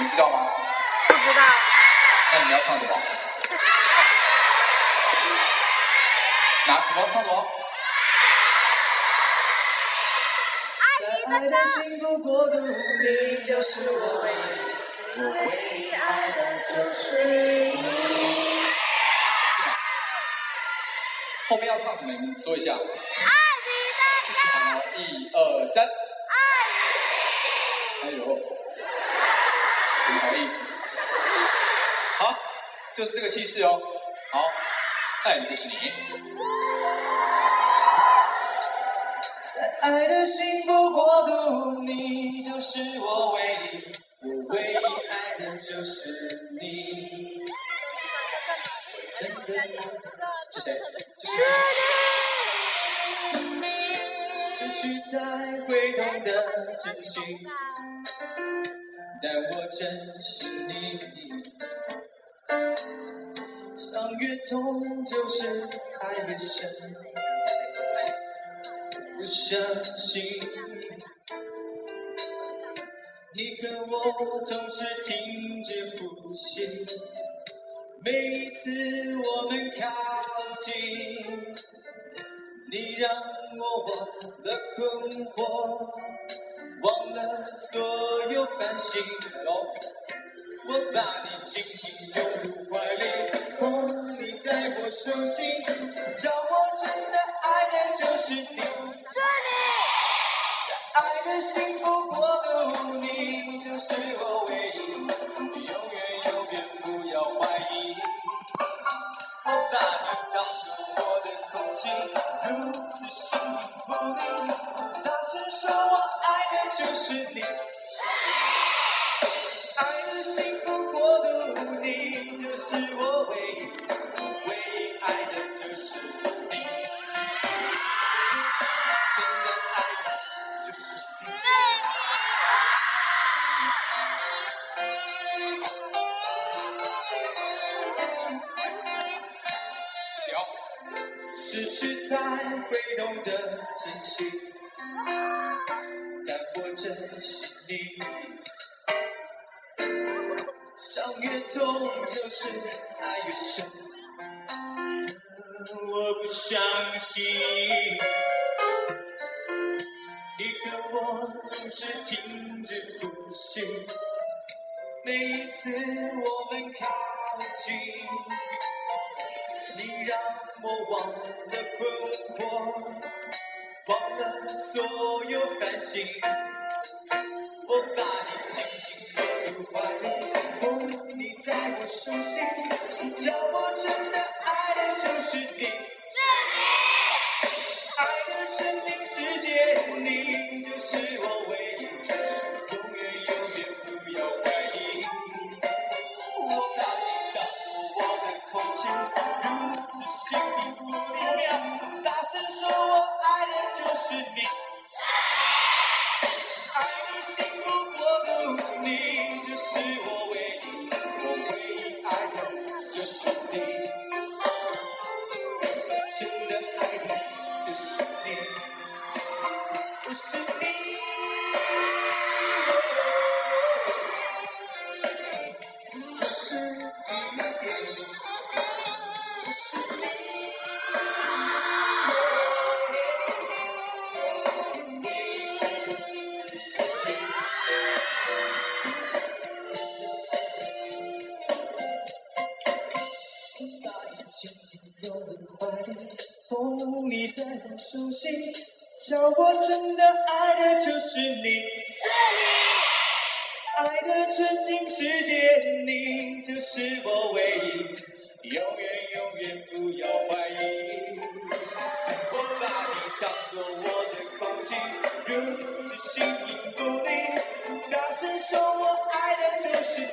们知道吗？不知道。那你们要唱什么？拿什么唱什么？在爱的幸福国度，你就是我唯一，我唯一爱的就是你。后面要唱什么？你们说一下。爱你的一起喊哦，一二三。爱哎呦，怎么好意思？好，就是这个气势哦。好，爱的就是你。在爱的幸福国度，你就是我唯一，我唯一爱的就是你。真的是谁？就是你。失去才会懂得珍惜，但我珍惜你。伤越痛，就是爱越深。不相信，你和我总是停止呼吸。每一次我们靠近，你让我忘了困惑，忘了所有烦心。我把你紧紧拥入怀里，捧你在我手心，叫我真的爱的就是你。是在爱的幸福国度，你就是我唯一，永远永远不要怀疑。我把你当作我的空气，如此形影不离。大声说，是我唯一，唯一爱的就是你。真的爱的就是你。脚，失去才会懂得珍惜，但我珍惜你。相遇痛，就是爱越深。我不相信，你和我总是停止呼吸。每一次我们靠近。你让我忘了困惑，忘了所有烦心。我把你紧紧拥入怀里，在我手心，叫我真的爱的就是你。爱的真名世界，你就是我唯一，永远永远不要怀疑。我把你当作我的空气，如此形影就是你。真的爱你就是你，就是你。紧紧拥入怀里，捧你在我手心，叫我真的爱的就是你。爱的纯净世界，你就是我唯一，永远永远不要怀疑。我把你当作我的空气，如此形影不离。大声说，我爱的就是。